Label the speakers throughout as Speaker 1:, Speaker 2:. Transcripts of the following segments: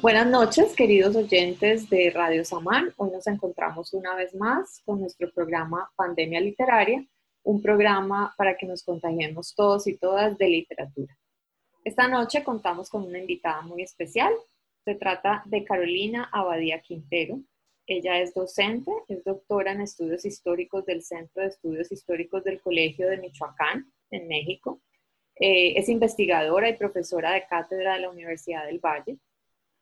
Speaker 1: Buenas noches, queridos oyentes de Radio Samán. Hoy nos encontramos una vez más con nuestro programa Pandemia Literaria, un programa para que nos contagiemos todos y todas de literatura. Esta noche contamos con una invitada muy especial. Se trata de Carolina Abadía Quintero. Ella es docente, es doctora en estudios históricos del Centro de Estudios Históricos del Colegio de Michoacán, en México. Eh, es investigadora y profesora de cátedra de la Universidad del Valle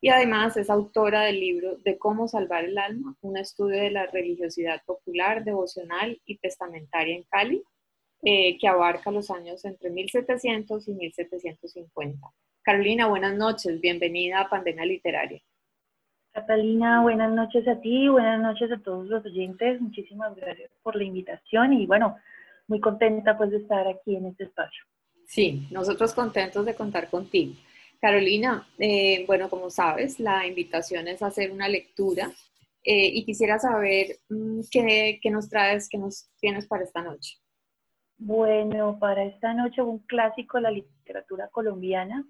Speaker 1: y además es autora del libro De cómo salvar el alma, un estudio de la religiosidad popular, devocional y testamentaria en Cali, eh, que abarca los años entre 1700 y 1750. Carolina, buenas noches, bienvenida a Pandemia Literaria.
Speaker 2: Catalina, buenas noches a ti, buenas noches a todos los oyentes, muchísimas gracias por la invitación y bueno, muy contenta pues de estar aquí en este espacio.
Speaker 1: Sí, nosotros contentos de contar contigo. Carolina, eh, bueno, como sabes, la invitación es hacer una lectura eh, y quisiera saber mm, qué, nos traes, qué nos tienes para esta noche.
Speaker 2: Bueno, para esta noche un clásico de la literatura colombiana,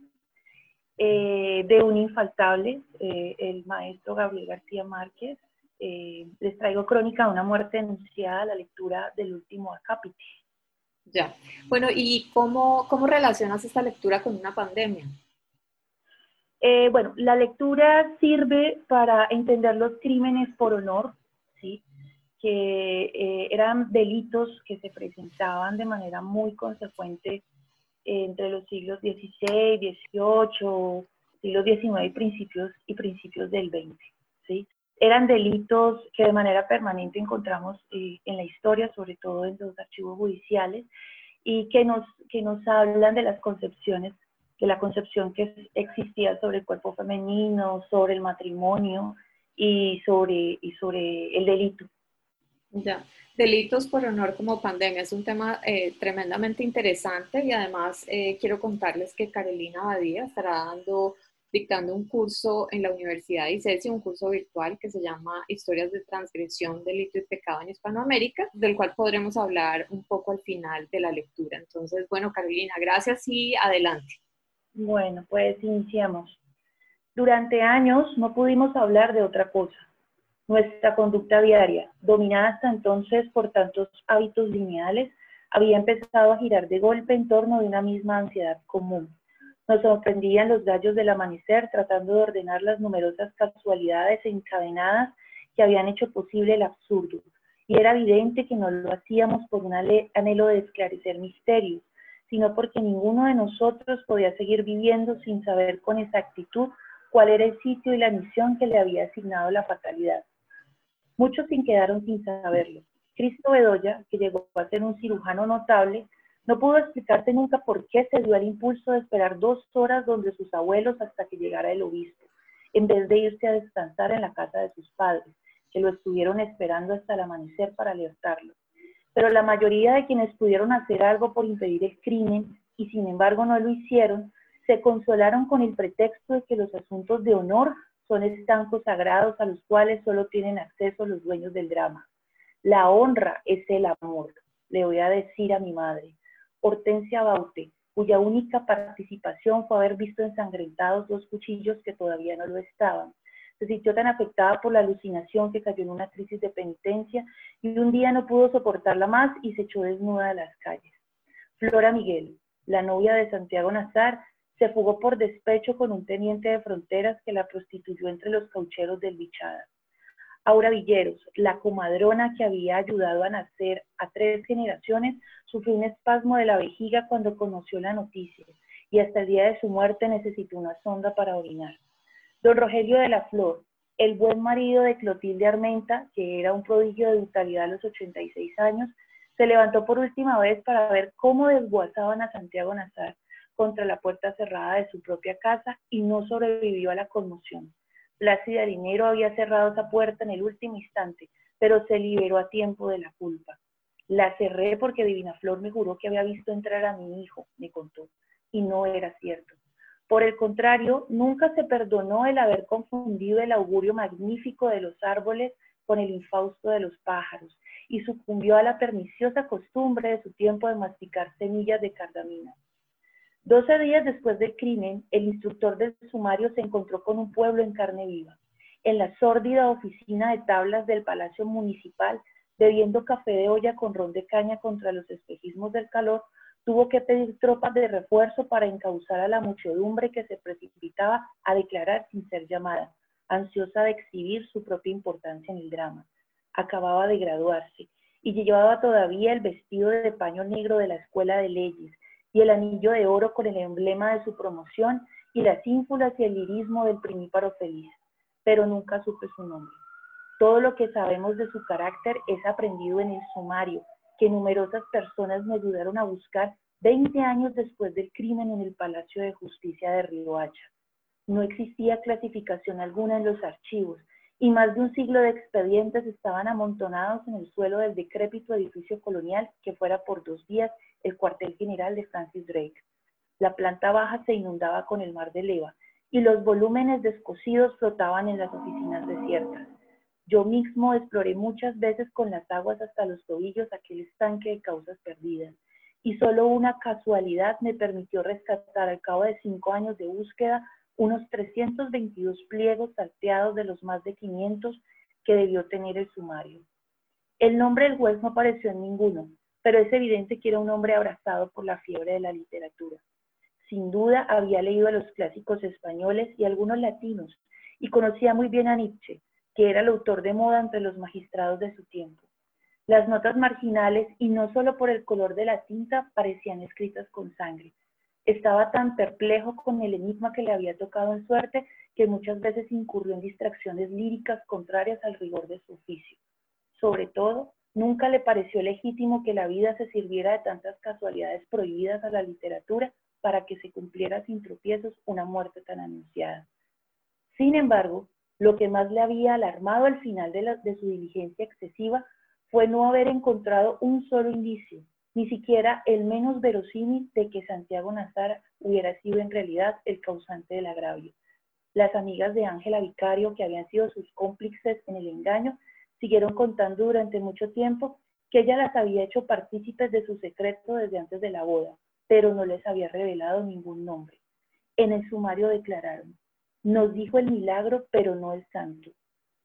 Speaker 2: eh, de un infaltable, el maestro Gabriel García Márquez. les traigo crónica de una muerte anunciada, la lectura del último acápite.
Speaker 1: Ya. Bueno, ¿y cómo, cómo relacionas esta lectura con una pandemia?
Speaker 2: Eh, bueno, la lectura sirve para entender los crímenes por honor, ¿sí? que eh, eran delitos que se presentaban de manera muy consecuente entre los siglos XVI, XVIII, siglos XIX y principios, y principios del XX. ¿sí? Eran delitos que de manera permanente encontramos eh, en la historia, sobre todo en los archivos judiciales, y que nos, que nos hablan de las concepciones que la concepción que existía sobre el cuerpo femenino, sobre el matrimonio y sobre, y sobre el delito.
Speaker 1: Ya, delitos por honor como pandemia es un tema eh, tremendamente interesante y además eh, quiero contarles que Carolina Badía estará dando, dictando un curso en la Universidad de ICESI, un curso virtual que se llama Historias de Transgresión, Delito y Pecado en Hispanoamérica, del cual podremos hablar un poco al final de la lectura. Entonces, bueno, Carolina, gracias y adelante.
Speaker 2: Bueno, pues iniciamos. Durante años no pudimos hablar de otra cosa. Nuestra conducta diaria, dominada hasta entonces por tantos hábitos lineales, había empezado a girar de golpe en torno de una misma ansiedad común. Nos sorprendían los gallos del amanecer tratando de ordenar las numerosas casualidades encadenadas que habían hecho posible el absurdo. Y era evidente que no lo hacíamos por un anhelo de esclarecer misterios, sino porque ninguno de nosotros podía seguir viviendo sin saber con exactitud cuál era el sitio y la misión que le había asignado la fatalidad. Muchos sin quedaron sin saberlo. Cristo Bedoya, que llegó a ser un cirujano notable, no pudo explicarte nunca por qué se dio el impulso de esperar dos horas donde sus abuelos hasta que llegara el obispo, en vez de irse a descansar en la casa de sus padres, que lo estuvieron esperando hasta el amanecer para alertarlo pero la mayoría de quienes pudieron hacer algo por impedir el crimen y sin embargo no lo hicieron, se consolaron con el pretexto de que los asuntos de honor son estancos sagrados a los cuales solo tienen acceso los dueños del drama. La honra es el amor, le voy a decir a mi madre. Hortensia Baute, cuya única participación fue haber visto ensangrentados dos cuchillos que todavía no lo estaban, se sintió tan afectada por la alucinación que cayó en una crisis de penitencia y un día no pudo soportarla más y se echó desnuda a las calles. Flora Miguel, la novia de Santiago Nazar, se fugó por despecho con un teniente de fronteras que la prostituyó entre los caucheros del Bichada. Aura Villeros, la comadrona que había ayudado a nacer a tres generaciones, sufrió un espasmo de la vejiga cuando conoció la noticia y hasta el día de su muerte necesitó una sonda para orinar. Don Rogelio de la Flor, el buen marido de Clotilde Armenta, que era un prodigio de vitalidad a los 86 años, se levantó por última vez para ver cómo desguazaban a Santiago Nazar contra la puerta cerrada de su propia casa y no sobrevivió a la conmoción. Plácida Dinero había cerrado esa puerta en el último instante, pero se liberó a tiempo de la culpa. La cerré porque Divina Flor me juró que había visto entrar a mi hijo, me contó, y no era cierto. Por el contrario, nunca se perdonó el haber confundido el augurio magnífico de los árboles con el infausto de los pájaros y sucumbió a la perniciosa costumbre de su tiempo de masticar semillas de cardamina. Doce días después del crimen, el instructor del sumario se encontró con un pueblo en carne viva. En la sórdida oficina de tablas del Palacio Municipal, bebiendo café de olla con ron de caña contra los espejismos del calor, tuvo que pedir tropas de refuerzo para encauzar a la muchedumbre que se precipitaba a declarar sin ser llamada, ansiosa de exhibir su propia importancia en el drama. Acababa de graduarse y llevaba todavía el vestido de paño negro de la Escuela de Leyes y el anillo de oro con el emblema de su promoción y las ínfulas y el lirismo del primíparo feliz, pero nunca supe su nombre. Todo lo que sabemos de su carácter es aprendido en el sumario, que numerosas personas me ayudaron a buscar 20 años después del crimen en el Palacio de Justicia de Riohacha. No existía clasificación alguna en los archivos y más de un siglo de expedientes estaban amontonados en el suelo del decrépito edificio colonial que fuera por dos días el cuartel general de Francis Drake. La planta baja se inundaba con el mar de leva y los volúmenes descosidos flotaban en las oficinas desiertas. Yo mismo exploré muchas veces con las aguas hasta los tobillos aquel estanque de causas perdidas, y solo una casualidad me permitió rescatar al cabo de cinco años de búsqueda unos 322 pliegos salteados de los más de 500 que debió tener el sumario. El nombre del juez no apareció en ninguno, pero es evidente que era un hombre abrazado por la fiebre de la literatura. Sin duda había leído los clásicos españoles y algunos latinos, y conocía muy bien a Nietzsche, que era el autor de moda entre los magistrados de su tiempo. Las notas marginales, y no solo por el color de la tinta, parecían escritas con sangre. Estaba tan perplejo con el enigma que le había tocado en suerte que muchas veces incurrió en distracciones líricas contrarias al rigor de su oficio. Sobre todo, nunca le pareció legítimo que la vida se sirviera de tantas casualidades prohibidas a la literatura para que se cumpliera sin tropiezos una muerte tan anunciada. Sin embargo, lo que más le había alarmado al final de, su diligencia excesiva fue no haber encontrado un solo indicio, ni siquiera el menos verosímil de que Santiago Nazar hubiera sido en realidad el causante del agravio. Las amigas de Ángela Vicario, que habían sido sus cómplices en el engaño, siguieron contando durante mucho tiempo que ella las había hecho partícipes de su secreto desde antes de la boda, pero no les había revelado ningún nombre. En el sumario declararon, nos dijo el milagro, pero no el santo.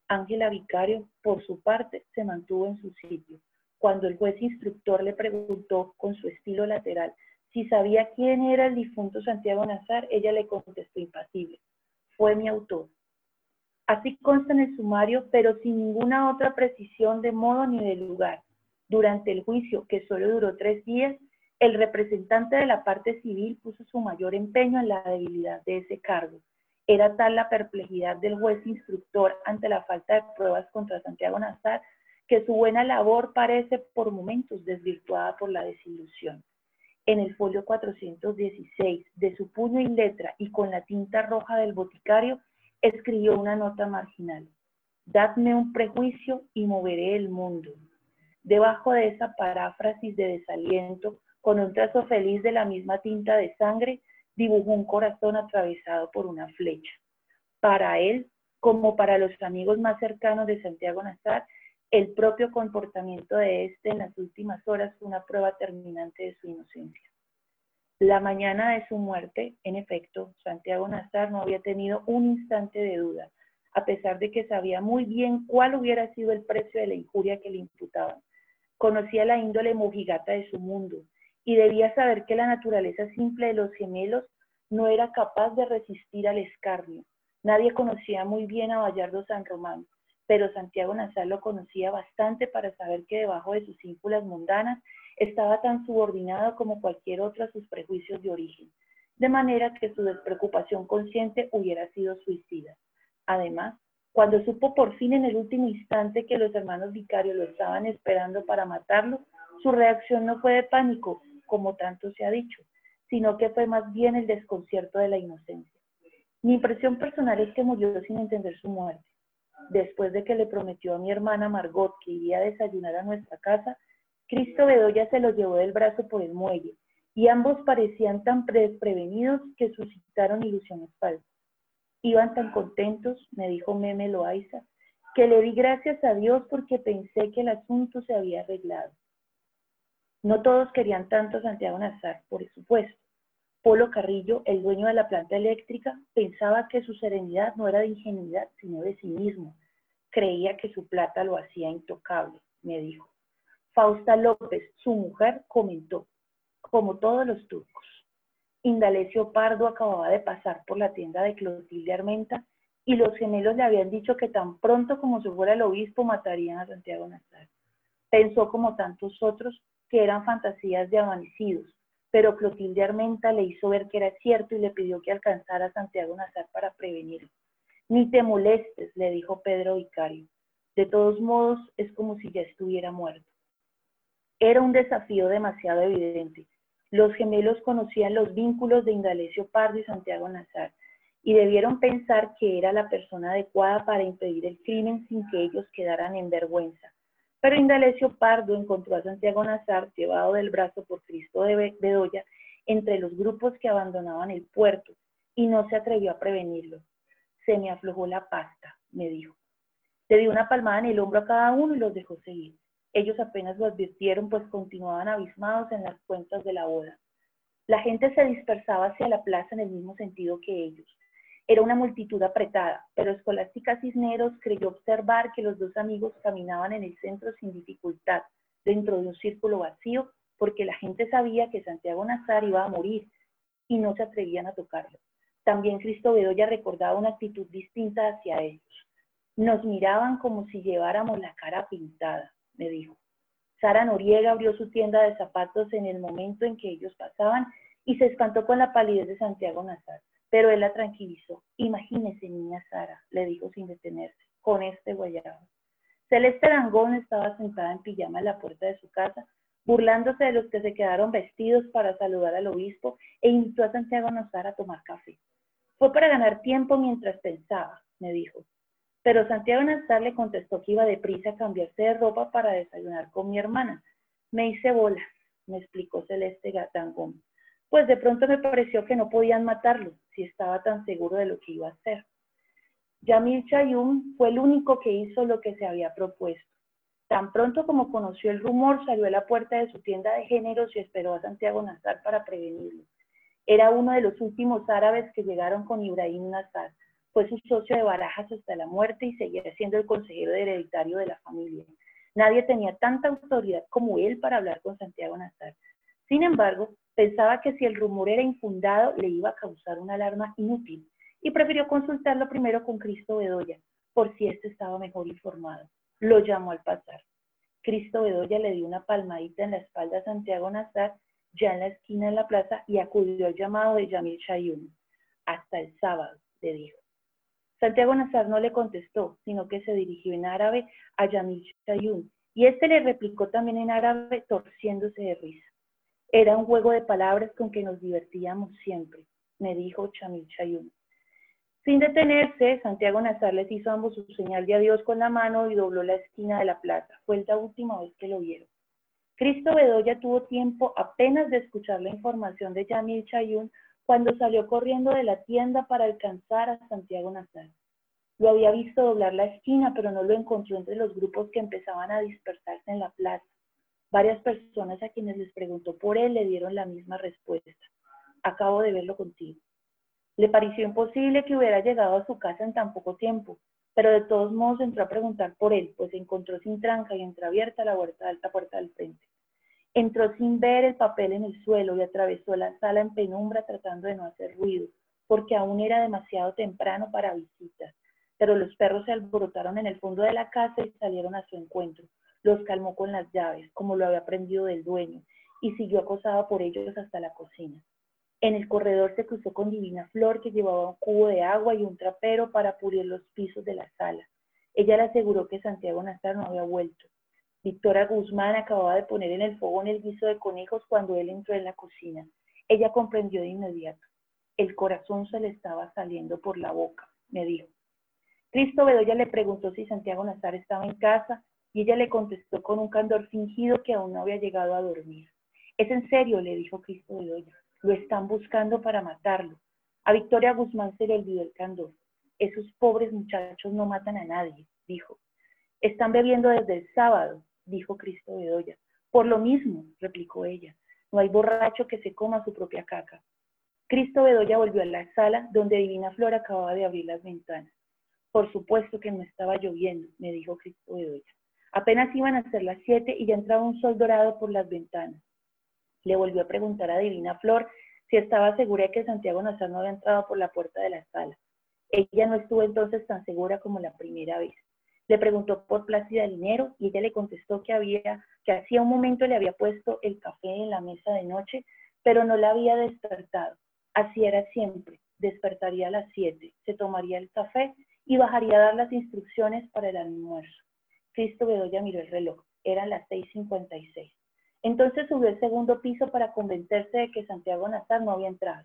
Speaker 2: Ángela Vicario, por su parte, se mantuvo en su sitio. Cuando el juez instructor le preguntó con su estilo lateral si sabía quién era el difunto Santiago Nazar, ella le contestó impasible. Fue mi autor. Así consta en el sumario, pero sin ninguna otra precisión de modo ni de lugar. Durante el juicio, que solo duró tres días, el representante de la parte civil puso su mayor empeño en la debilidad de ese cargo era tal la perplejidad del juez instructor ante la falta de pruebas contra Santiago Nazar que su buena labor parece por momentos desvirtuada por la desilusión. En el folio 416, de su puño y letra y con la tinta roja del boticario, escribió una nota marginal. Dadme un prejuicio y moveré el mundo. Debajo de esa paráfrasis de desaliento, con un trazo feliz de la misma tinta de sangre, dibujó un corazón atravesado por una flecha. Para él, como para los amigos más cercanos de Santiago Nazar, el propio comportamiento de éste en las últimas horas fue una prueba terminante de su inocencia. La mañana de su muerte, en efecto, Santiago Nazar no había tenido un instante de duda, a pesar de que sabía muy bien cuál hubiera sido el precio de la injuria que le imputaban. Conocía la índole mojigata de su mundo, y debía saber que la naturaleza simple de los gemelos no era capaz de resistir al escarnio. Nadie conocía muy bien a Bayardo San Román, pero Santiago Nazar lo conocía bastante para saber que debajo de sus ínfulas mundanas estaba tan subordinado como cualquier otro a sus prejuicios de origen, de manera que su despreocupación consciente hubiera sido suicida. Además, cuando supo por fin en el último instante que los hermanos vicarios lo estaban esperando para matarlo, su reacción no fue de pánico, como tanto se ha dicho, sino que fue más bien el desconcierto de la inocencia. Mi impresión personal es que murió sin entender su muerte. Después de que le prometió a mi hermana Margot que iría a desayunar a nuestra casa, Cristo Bedoya se lo llevó del brazo por el muelle y ambos parecían tan desprevenidos que suscitaron ilusiones falsas. Iban tan contentos, me dijo Meme Loaiza, que le di gracias a Dios porque pensé que el asunto se había arreglado. No todos querían tanto a Santiago Nazar, por supuesto. Polo Carrillo, el dueño de la planta eléctrica, pensaba que su serenidad no era de ingenuidad, sino de sí mismo. Creía que su plata lo hacía intocable, me dijo. Fausta López, su mujer, comentó, como todos los turcos. Indalecio Pardo acababa de pasar por la tienda de Clotilde Armenta y los gemelos le habían dicho que tan pronto como se fuera el obispo matarían a Santiago Nazar. Pensó como tantos otros que eran fantasías de amanecidos, pero Clotilde Armenta le hizo ver que era cierto y le pidió que alcanzara a Santiago Nazar para prevenirlo. Ni te molestes, le dijo Pedro Vicario. De todos modos, es como si ya estuviera muerto. Era un desafío demasiado evidente. Los gemelos conocían los vínculos de Indalecio Pardo y Santiago Nazar y debieron pensar que era la persona adecuada para impedir el crimen sin que ellos quedaran en vergüenza. Pero Indalecio Pardo encontró a Santiago Nazar llevado del brazo por Cristo de Bedoya entre los grupos que abandonaban el puerto y no se atrevió a prevenirlo. Se me aflojó la pasta, me dijo. Le dio una palmada en el hombro a cada uno y los dejó seguir. Ellos apenas lo advirtieron, pues continuaban abismados en las cuentas de la boda. La gente se dispersaba hacia la plaza en el mismo sentido que ellos. Era una multitud apretada, pero Escolástica Cisneros creyó observar que los dos amigos caminaban en el centro sin dificultad, dentro de un círculo vacío, porque la gente sabía que Santiago Nazar iba a morir y no se atrevían a tocarlo. También Cristo Bedoya recordaba una actitud distinta hacia ellos. Nos miraban como si lleváramos la cara pintada, me dijo. Sara Noriega abrió su tienda de zapatos en el momento en que ellos pasaban y se espantó con la palidez de Santiago Nazar. Pero él la tranquilizó. Imagínese, niña Sara, le dijo sin detenerse, con este guayabo. Celeste Arangón estaba sentada en pijama en la puerta de su casa, burlándose de los que se quedaron vestidos para saludar al obispo e invitó a Santiago Nazar a tomar café. Fue para ganar tiempo mientras pensaba, me dijo. Pero Santiago Nazar le contestó que iba deprisa a cambiarse de ropa para desayunar con mi hermana. Me hice bolas, me explicó Celeste Gatangón pues de pronto me pareció que no podían matarlo si estaba tan seguro de lo que iba a hacer. Yamil Chayum fue el único que hizo lo que se había propuesto. Tan pronto como conoció el rumor, salió a la puerta de su tienda de géneros y esperó a Santiago Nazar para prevenirlo. Era uno de los últimos árabes que llegaron con Ibrahim Nazar. Fue su socio de barajas hasta la muerte y seguía siendo el consejero hereditario de la familia. Nadie tenía tanta autoridad como él para hablar con Santiago Nazar. Sin embargo, Pensaba que si el rumor era infundado le iba a causar una alarma inútil y prefirió consultarlo primero con Cristo Bedoya, por si éste estaba mejor informado. Lo llamó al pasar. Cristo Bedoya le dio una palmadita en la espalda a Santiago Nazar, ya en la esquina de la plaza, y acudió al llamado de Yamil Shayun. Hasta el sábado, le dijo. Santiago Nazar no le contestó, sino que se dirigió en árabe a Yamil Shayun, y éste le replicó también en árabe, torciéndose de risa. Era un juego de palabras con que nos divertíamos siempre, me dijo Chamil Chayun. Sin detenerse, Santiago Nazar les hizo ambos su señal de adiós con la mano y dobló la esquina de la plaza. Fue la última vez que lo vieron. Cristo Bedoya tuvo tiempo apenas de escuchar la información de Yamil Chayun cuando salió corriendo de la tienda para alcanzar a Santiago Nazar. Lo había visto doblar la esquina, pero no lo encontró entre los grupos que empezaban a dispersarse en la plaza. Varias personas a quienes les preguntó por él le dieron la misma respuesta. Acabo de verlo contigo. Le pareció imposible que hubiera llegado a su casa en tan poco tiempo, pero de todos modos entró a preguntar por él, pues se encontró sin tranca y entreabierta la puerta, alta puerta del frente. Entró sin ver el papel en el suelo y atravesó la sala en penumbra tratando de no hacer ruido, porque aún era demasiado temprano para visitas. Pero los perros se alborotaron en el fondo de la casa y salieron a su encuentro, los calmó con las llaves, como lo había aprendido del dueño, y siguió acosada por ellos hasta la cocina. En el corredor se cruzó con Divina Flor, que llevaba un cubo de agua y un trapero para pulir los pisos de la sala. Ella le aseguró que Santiago Nazar no había vuelto. Victoria Guzmán acababa de poner en el fogón el guiso de conejos cuando él entró en la cocina. Ella comprendió de inmediato. El corazón se le estaba saliendo por la boca, me dijo. Cristo Bedoya le preguntó si Santiago Nazar estaba en casa y ella le contestó con un candor fingido que aún no había llegado a dormir. Es en serio, le dijo Cristo Bedoya. Lo están buscando para matarlo. A Victoria Guzmán se le olvidó el candor. Esos pobres muchachos no matan a nadie, dijo. Están bebiendo desde el sábado, dijo Cristo Bedoya. Por lo mismo, replicó ella. No hay borracho que se coma su propia caca. Cristo Bedoya volvió a la sala donde Divina Flor acababa de abrir las ventanas. Por supuesto que no estaba lloviendo, me dijo Cristo Bedoya. Apenas iban a ser las siete y ya entraba un sol dorado por las ventanas. Le volvió a preguntar a Divina Flor si estaba segura de que Santiago Nazar no había entrado por la puerta de la sala. Ella no estuvo entonces tan segura como la primera vez. Le preguntó por Plácida Dinero y ella le contestó que había, que hacía un momento le había puesto el café en la mesa de noche, pero no la había despertado. Así era siempre. Despertaría a las siete, se tomaría el café y bajaría a dar las instrucciones para el almuerzo. Cristo Bedoya miró el reloj. Eran las seis cincuenta y seis. Entonces subió al segundo piso para convencerse de que Santiago Nazar no había entrado.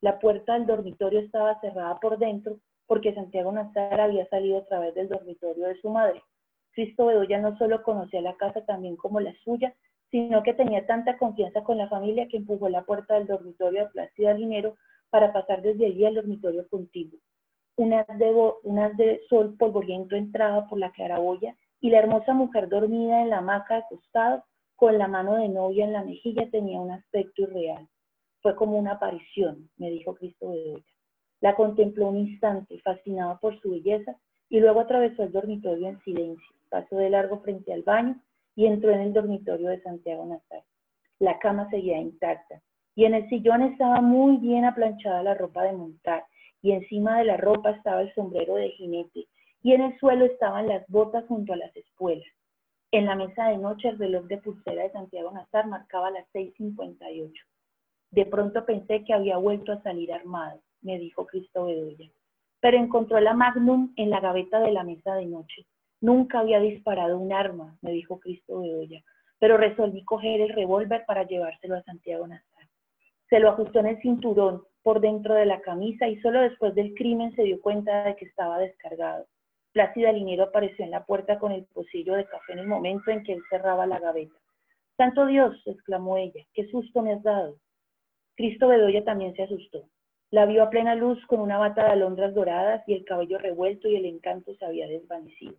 Speaker 2: La puerta del dormitorio estaba cerrada por dentro porque Santiago Nazar había salido a través del dormitorio de su madre. Cristo Bedoya no solo conocía la casa también como la suya, sino que tenía tanta confianza con la familia que empujó la puerta del dormitorio de Plácida Dinero para pasar desde allí al dormitorio contigo. Un haz de, de sol polvoriento entraba por la claraboya y la hermosa mujer dormida en la hamaca de costado, con la mano de novia en la mejilla, tenía un aspecto irreal. Fue como una aparición, me dijo Cristo Bedoya. La contempló un instante, fascinado por su belleza, y luego atravesó el dormitorio en silencio, pasó de largo frente al baño y entró en el dormitorio de Santiago Nazar. La cama seguía intacta, y en el sillón estaba muy bien aplanchada la ropa de montar, y encima de la ropa estaba el sombrero de jinete, y en el suelo estaban las botas junto a las espuelas. En la mesa de noche el reloj de pulsera de Santiago Nazar marcaba las 6.58. De pronto pensé que había vuelto a salir armado, me dijo Cristo Bedoya. Pero encontró la Magnum en la gaveta de la mesa de noche. Nunca había disparado un arma, me dijo Cristo Bedoya, pero resolví coger el revólver para llevárselo a Santiago Nazar. Se lo ajustó en el cinturón, por dentro de la camisa, y solo después del crimen se dio cuenta de que estaba descargado. Plácida Linero apareció en la puerta con el pocillo de café en el momento en que él cerraba la gaveta. Santo Dios, exclamó ella, qué susto me has dado. Cristo Bedoya también se asustó. La vio a plena luz con una bata de alondras doradas y el cabello revuelto y el encanto se había desvanecido.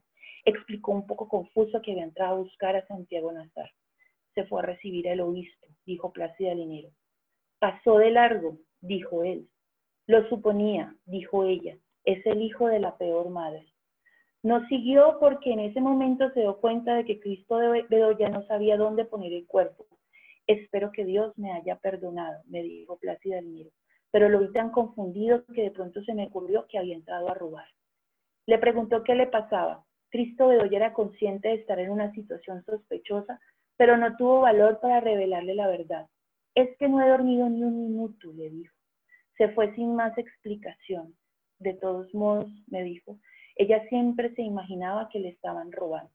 Speaker 2: Explicó un poco confuso que había entrado a buscar a Santiago Nazar. Se fue a recibir al obispo, dijo Plácida Linero. Pasó de largo, dijo él. Lo suponía, dijo ella. Es el hijo de la peor madre. No siguió porque en ese momento se dio cuenta de que Cristo de Bedoya no sabía dónde poner el cuerpo Espero que Dios me haya perdonado, me dijo Plácida Almiro, pero lo vi tan confundido que de pronto se me ocurrió que había entrado a robar. Le preguntó qué le pasaba. Cristo Bedoya era consciente de estar en una situación sospechosa, pero no tuvo valor para revelarle la verdad. Es que no he dormido ni un minuto, le dijo. Se fue sin más explicación. De todos modos, me dijo, ella siempre se imaginaba que le estaban robando.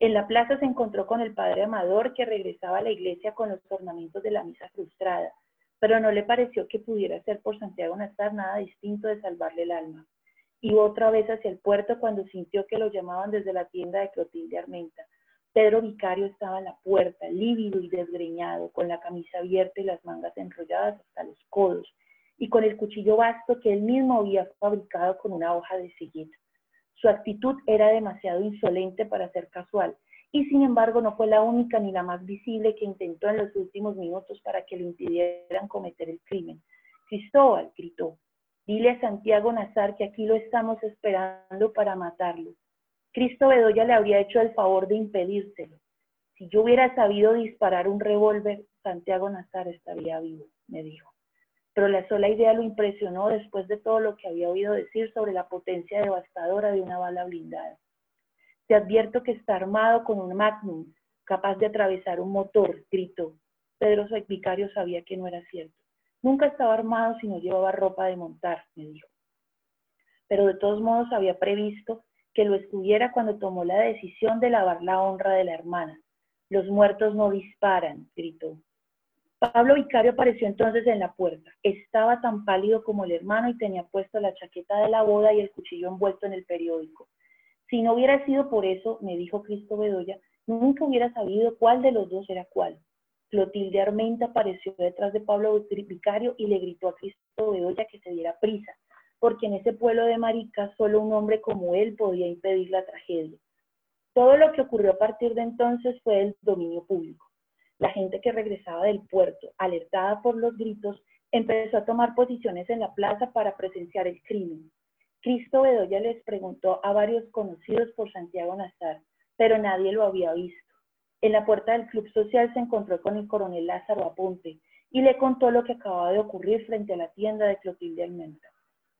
Speaker 2: En la plaza se encontró con el padre Amador que regresaba a la iglesia con los ornamentos de la misa frustrada, pero no le pareció que pudiera ser por Santiago Nazar nada distinto de salvarle el alma. Iba otra vez hacia el puerto cuando sintió que lo llamaban desde la tienda de Clotilde Armenta. Pedro Vicario estaba en la puerta, lívido y desgreñado, con la camisa abierta y las mangas enrolladas hasta los codos, y con el cuchillo vasto que él mismo había fabricado con una hoja de silleta. Su actitud era demasiado insolente para ser casual, y sin embargo no fue la única ni la más visible que intentó en los últimos minutos para que le impidieran cometer el crimen. Cristóbal, gritó, dile a Santiago Nazar que aquí lo estamos esperando para matarlo. Cristo Bedoya le habría hecho el favor de impedírselo. Si yo hubiera sabido disparar un revólver, Santiago Nazar estaría vivo, me dijo pero la sola idea lo impresionó después de todo lo que había oído decir sobre la potencia devastadora de una bala blindada. Te advierto que está armado con un magnum, capaz de atravesar un motor, gritó. Pedro Vicario sabía que no era cierto. Nunca estaba armado si no llevaba ropa de montar, me dijo. Pero de todos modos había previsto que lo estuviera cuando tomó la decisión de lavar la honra de la hermana. Los muertos no disparan, gritó. Pablo Vicario apareció entonces en la puerta. Estaba tan pálido como el hermano y tenía puesto la chaqueta de la boda y el cuchillo envuelto en el periódico. Si no hubiera sido por eso, me dijo Cristo Bedoya, nunca hubiera sabido cuál de los dos era cuál. Clotilde Armenta apareció detrás de Pablo Vicario y le gritó a Cristo Bedoya que se diera prisa, porque en ese pueblo de maricas solo un hombre como él podía impedir la tragedia. Todo lo que ocurrió a partir de entonces fue el dominio público. La gente que regresaba del puerto, alertada por los gritos, empezó a tomar posiciones en la plaza para presenciar el crimen. Cristo Bedoya les preguntó a varios conocidos por Santiago Nazar, pero nadie lo había visto. En la puerta del club social se encontró con el coronel Lázaro Aponte y le contó lo que acababa de ocurrir frente a la tienda de Clotilde Almenta.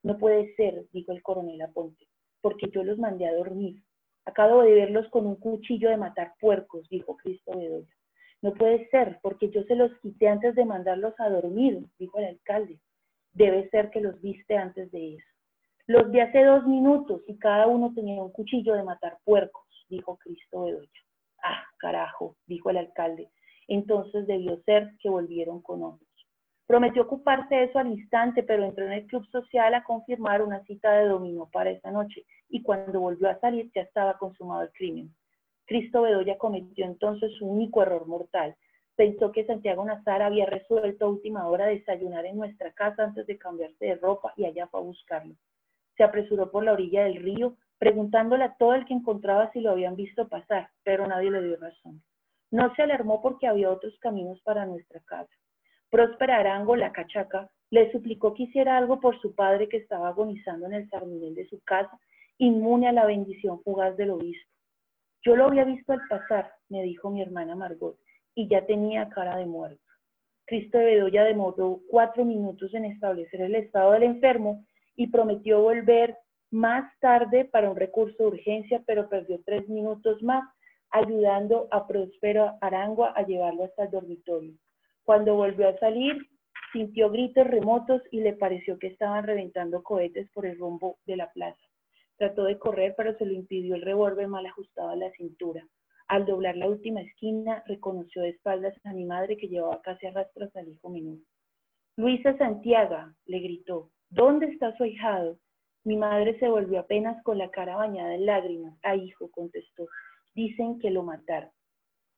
Speaker 2: No puede ser, dijo el coronel Aponte, porque yo los mandé a dormir. Acabo de verlos con un cuchillo de matar puercos, dijo Cristo Bedoya. No puede ser, porque yo se los quité antes de mandarlos a dormir, dijo el alcalde. Debe ser que los viste antes de eso. Los vi hace dos minutos y cada uno tenía un cuchillo de matar puercos, dijo Cristo Bedoya. Ah, carajo, dijo el alcalde. Entonces debió ser que volvieron con otros. Prometió ocuparse de eso al instante, pero entró en el club social a confirmar una cita de dominó para esa noche y cuando volvió a salir ya estaba consumado el crimen. Cristo Bedoya cometió entonces su único error mortal. Pensó que Santiago Nazar había resuelto a última hora desayunar en nuestra casa antes de cambiarse de ropa y allá fue a buscarlo. Se apresuró por la orilla del río, preguntándole a todo el que encontraba si lo habían visto pasar, pero nadie le dio razón. No se alarmó porque había otros caminos para nuestra casa. Próspera Arango, la cachaca, le suplicó que hiciera algo por su padre que estaba agonizando en el sarminel de su casa, inmune a la bendición fugaz del obispo. Yo lo había visto al pasar, me dijo mi hermana Margot, y ya tenía cara de muerto. Cristo de Bedoya demoró cuatro minutos en establecer el estado del enfermo y prometió volver más tarde para un recurso de urgencia, pero perdió tres minutos más, ayudando a Próspero Arangua a llevarlo hasta el dormitorio. Cuando volvió a salir, sintió gritos remotos y le pareció que estaban reventando cohetes por el rumbo de la plaza. Trató de correr, pero se lo impidió el revólver mal ajustado a la cintura. Al doblar la última esquina, reconoció de espaldas a mi madre que llevaba casi a rastras al hijo menor. Luisa Santiago, le gritó, ¿dónde está su ahijado? Mi madre se volvió apenas con la cara bañada en lágrimas. Ah, hijo, contestó, dicen que lo mataron.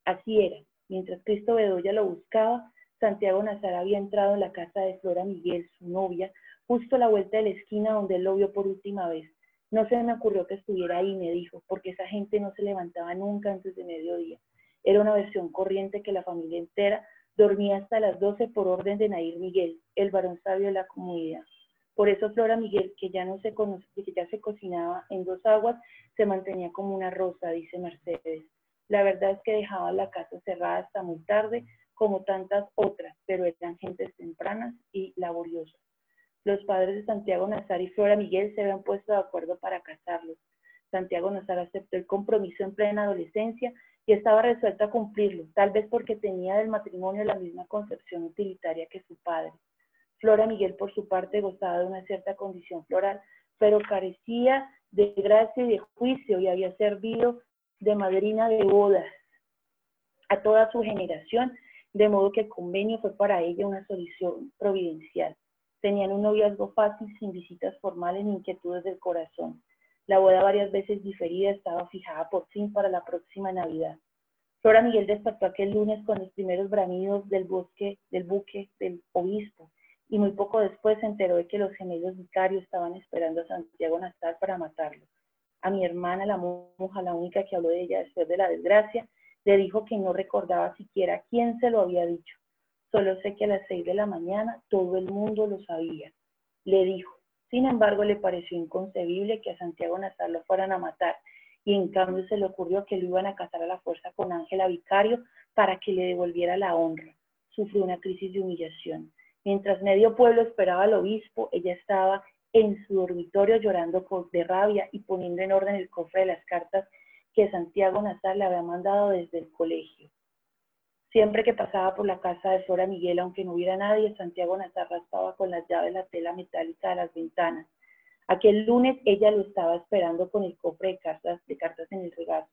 Speaker 2: Así era. Mientras Cristo Bedoya lo buscaba, Santiago Nazar había entrado en la casa de Flora Miguel, su novia, justo a la vuelta de la esquina donde él lo vio por última vez. No se me ocurrió que estuviera ahí, me dijo, porque esa gente no se levantaba nunca antes de mediodía. Era una versión corriente que la familia entera dormía hasta las 12 por orden de Nair Miguel, el varón sabio de la comunidad. Por eso Flora Miguel, que ya no se que ya se cocinaba en dos aguas, se mantenía como una rosa, dice Mercedes. La verdad es que dejaba la casa cerrada hasta muy tarde, como tantas otras, pero eran gentes tempranas y laboriosas. Los padres de Santiago Nazar y Flora Miguel se habían puesto de acuerdo para casarlos. Santiago Nazar aceptó el compromiso en plena adolescencia y estaba resuelto a cumplirlo, tal vez porque tenía del matrimonio la misma concepción utilitaria que su padre. Flora Miguel, por su parte, gozaba de una cierta condición floral, pero carecía de gracia y de juicio y había servido de madrina de bodas a toda su generación, de modo que el convenio fue para ella una solución providencial. Tenían un noviazgo fácil, sin visitas formales ni inquietudes del corazón. La boda varias veces diferida estaba fijada por fin para la próxima Navidad. Flora Miguel despertó aquel lunes con los primeros bramidos del bosque, del buque del obispo, y muy poco después se enteró de que los gemelos vicarios estaban esperando a Santiago Nastar para matarlo. A mi hermana, la monja, la única que habló de ella después de la desgracia, le dijo que no recordaba siquiera quién se lo había dicho, Solo sé que a las seis de la mañana todo el mundo lo sabía. Le dijo. Sin embargo, le pareció inconcebible que a Santiago Nazar lo fueran a matar y en cambio se le ocurrió que lo iban a casar a la fuerza con Ángela Vicario para que le devolviera la honra. Sufrió una crisis de humillación. Mientras medio pueblo esperaba al obispo, ella estaba en su dormitorio llorando de rabia y poniendo en orden el cofre de las cartas que Santiago Nazar le había mandado desde el colegio. Siempre que pasaba por la casa de Flora Miguel, aunque no hubiera nadie, Santiago Nazarra estaba con las llaves la tela metálica de las ventanas. Aquel lunes ella lo estaba esperando con el cofre de cartas, de cartas en el regazo.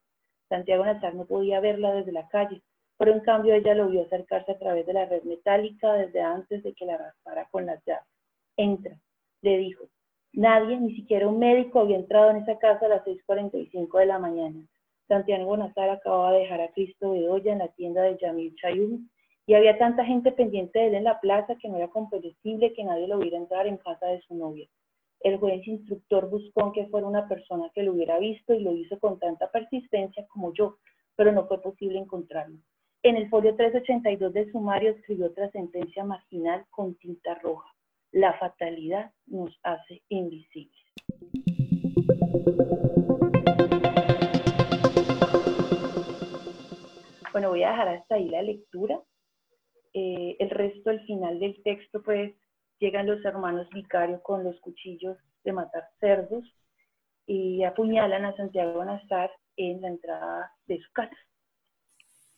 Speaker 2: Santiago Nazar no podía verla desde la calle, pero en cambio ella lo vio acercarse a través de la red metálica desde antes de que la raspara con las llaves. Entra, le dijo. Nadie, ni siquiera un médico, había entrado en esa casa a las 6.45 de la mañana. Santiago Nazar acababa de dejar a Cristo Bedoya en la tienda de Yamil Chayún y había tanta gente pendiente de él en la plaza que no era comprensible que nadie lo viera entrar en casa de su novia. El juez instructor buscó que fuera una persona que lo hubiera visto y lo hizo con tanta persistencia como yo, pero no fue posible encontrarlo. En el folio 382 del sumario escribió otra sentencia marginal con tinta roja. La fatalidad nos hace invisibles. Bueno, voy a dejar hasta ahí la lectura. Eh, el resto, al final del texto, pues llegan los hermanos vicarios con los cuchillos de matar cerdos y apuñalan a Santiago Nazar en la entrada de su casa.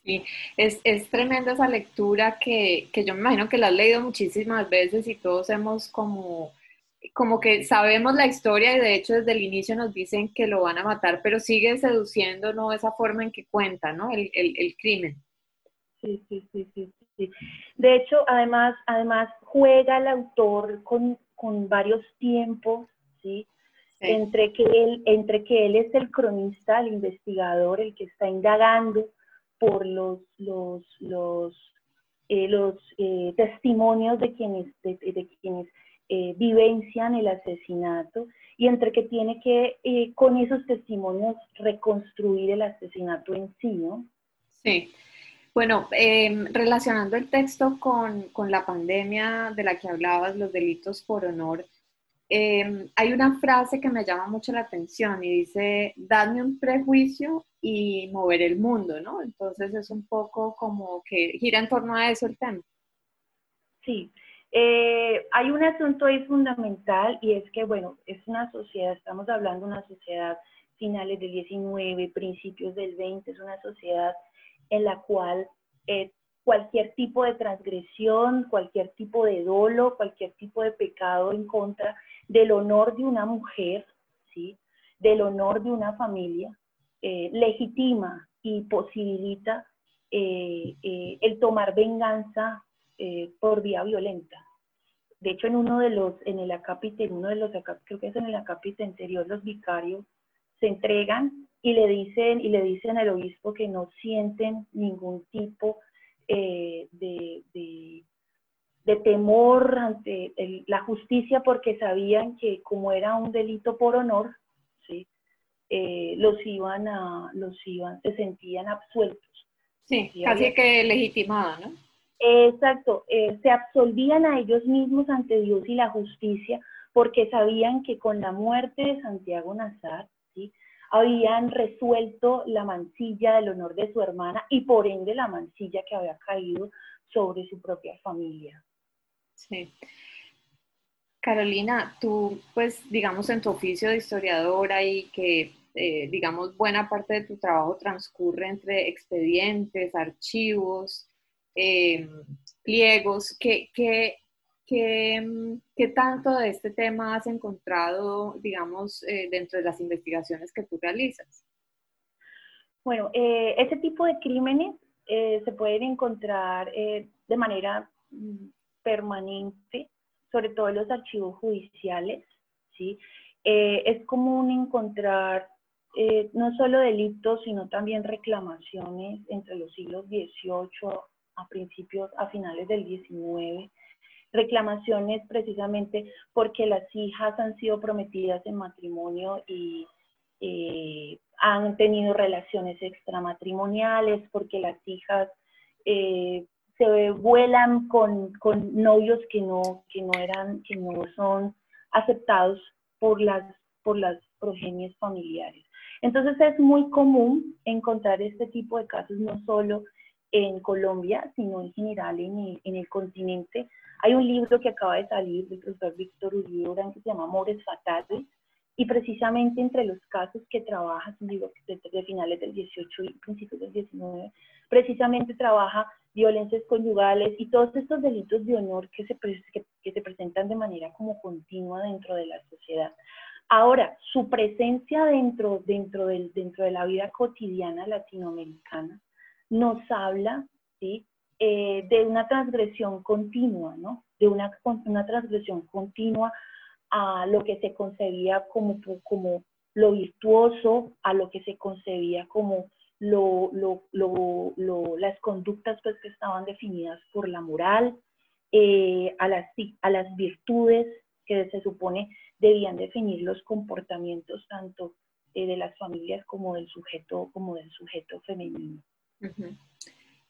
Speaker 1: Sí, es, es tremenda esa lectura que, que, yo me imagino que la has leído muchísimas veces y todos hemos como, como que sabemos la historia y de hecho desde el inicio nos dicen que lo van a matar, pero sigue seduciendo ¿no? esa forma en que cuenta ¿no? el, el, el crimen.
Speaker 2: Sí, sí, sí, sí, sí. De hecho, además, además juega el autor con, con varios tiempos, ¿sí? Entre, que él, entre que él es el cronista, el investigador, el que está indagando por los, los, los, eh, los eh, testimonios de quienes, de, quienes eh, vivencian el asesinato y entre que tiene que con esos testimonios reconstruir el asesinato en sí, ¿no?
Speaker 1: Sí. Bueno, em, relacionando el texto con, con, la pandemia de la que hablabas, los delitos por honor, Em, hay una frase que me llama mucho la atención y dice, dadme un prejuicio y mover el mundo, ¿no? Entonces es un poco como que gira en torno a eso el tema.
Speaker 2: Sí, eh, hay un asunto ahí fundamental y es que, bueno, es una sociedad, estamos hablando de una sociedad finales del 19, principios del 20, es una sociedad en la cual eh, cualquier tipo de transgresión, cualquier tipo de dolo, cualquier tipo de pecado en contra del honor de una mujer, ¿sí? del honor de una familia, eh, legitima y posibilita eh, eh, el tomar venganza por vía violenta. De hecho, en uno de los, en el acápite, en uno de los, creo que es en el acápite anterior, los vicarios se entregan y le dicen, y le dicen al obispo que no sienten ningún tipo de, de temor ante la justicia porque sabían que como era un delito por honor, ¿sí? Eh, los iban a, los iban, se sentían absueltos.
Speaker 1: Sí, casi que legitimada, ¿no?
Speaker 2: Exacto, eh, se absolvían a ellos mismos ante Dios y la justicia porque sabían que con la muerte de Santiago Nazar, ¿sí? habían resuelto la mancilla del honor de su hermana y por ende la mancilla que había caído sobre su propia familia.
Speaker 1: Sí. Carolina, tú, pues, digamos, en tu oficio de historiadora y que, eh, digamos, buena parte de tu trabajo transcurre entre expedientes, archivos, em, pliegos, ¿qué, qué, qué, tanto de este tema has encontrado, digamos, eh, dentro de las investigaciones que tú realizas?
Speaker 2: Bueno, eh, ese tipo de crímenes se pueden encontrar de manera mm, permanente, sobre todo en los archivos judiciales, ¿sí? Eh, es común encontrar eh, no solo delitos, sino también reclamaciones entre los siglos XVIII a principios, a finales del XIX, reclamaciones precisamente porque las hijas han sido prometidas en matrimonio y eh, han tenido relaciones extramatrimoniales, porque las hijas se vuelan con, con, novios que no, que no eran, que no son aceptados por las, por las progenies familiares. Entonces es muy común encontrar este tipo de casos no solo en Colombia, sino en general en el, en el continente. Hay un libro que acaba de salir del profesor Víctor Uribe que se llama Amores Fatales, y precisamente entre los casos que trabaja, digo, desde finales del 18 y principios del 19, precisamente trabaja violencias conyugales y todos estos delitos de honor que se, que, se presentan de manera como continua dentro de la sociedad. Ahora, su presencia dentro, dentro, del, dentro de la vida cotidiana latinoamericana nos habla ¿sí? Eh, de una transgresión continua, ¿no? De una, una transgresión continua a lo que se concebía como, como lo virtuoso, a lo que se concebía como lo, lo, lo, las conductas pues, que estaban definidas por la moral, eh, a, las, a las virtudes que se supone debían definir los comportamientos tanto eh, de las familias como del sujeto, como del sujeto femenino.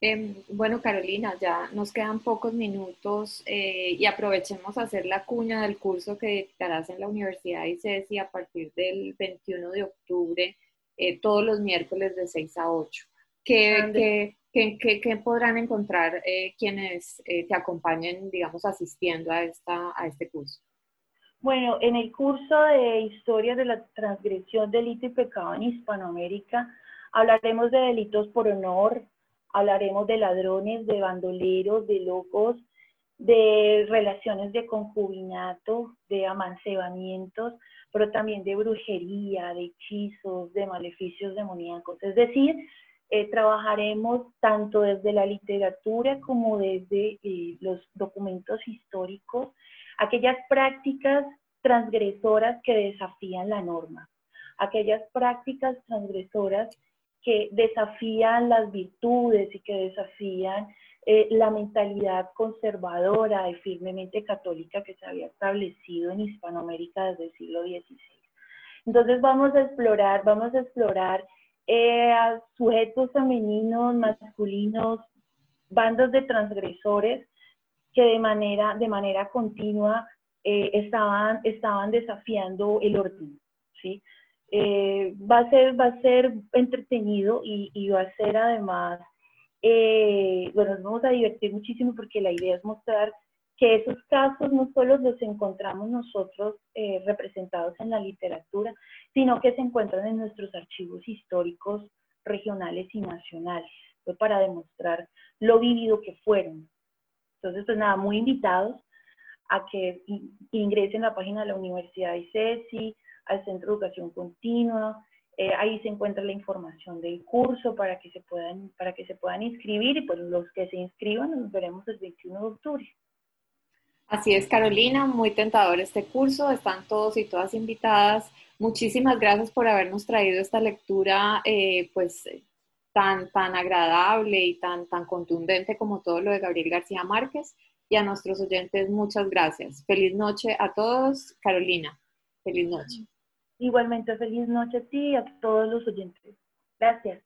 Speaker 1: Em, bueno, Carolina, ya nos quedan pocos minutos eh, y aprovechemos a hacer la cuña del curso que dictarás en la Universidad de ICESI a partir del 21 de octubre, eh, todos los miércoles de 6 a 8. ¿Qué, qué, podrán encontrar eh, quienes te acompañen, digamos, asistiendo a, esta, a este curso?
Speaker 2: Bueno, en el curso de Historia de la Transgresión, Delito y Pecado en Hispanoamérica, hablaremos de delitos por honor, hablaremos de ladrones, de bandoleros, de locos, de relaciones de concubinato, de amancebamientos, pero también de brujería, de hechizos, de maleficios demoníacos. Es decir, eh, trabajaremos tanto desde la literatura como desde eh, los documentos históricos, aquellas prácticas transgresoras que desafían la norma, aquellas prácticas transgresoras que desafían las virtudes y que desafían eh, la mentalidad conservadora y firmemente católica que se había establecido en Hispanoamérica desde el siglo XVI. Entonces vamos a explorar, vamos a explorar eh, a sujetos femeninos, masculinos, bandos de transgresores que de manera, de manera continua eh, estaban, estaban desafiando el orden, ¿sí? Eh, va, a ser, va a ser entretenido y, va a ser además, eh, bueno, nos vamos a divertir muchísimo porque la idea es mostrar que esos casos no solo los encontramos nosotros eh, representados en la literatura, sino que se encuentran en nuestros archivos históricos regionales y nacionales, fue para demostrar lo vivido que fueron. Entonces, pues nada, muy invitados a que ingresen a la página de la Universidad de ICESI, al Centro de Educación Continua. Eh, ahí se encuentra la información del curso para que se puedan, para que se puedan inscribir y pues los que se inscriban nos veremos el 21 de octubre.
Speaker 1: Así es, Carolina, muy tentador este curso, están todos y todas invitadas. Muchísimas gracias por habernos traído esta lectura eh, pues tan, tan agradable y tan, tan contundente como todo lo de Gabriel García Márquez. Y a nuestros oyentes, muchas gracias. Feliz noche a todos. Carolina, feliz noche.
Speaker 2: Igualmente, feliz noche a ti y a todos los oyentes. Gracias.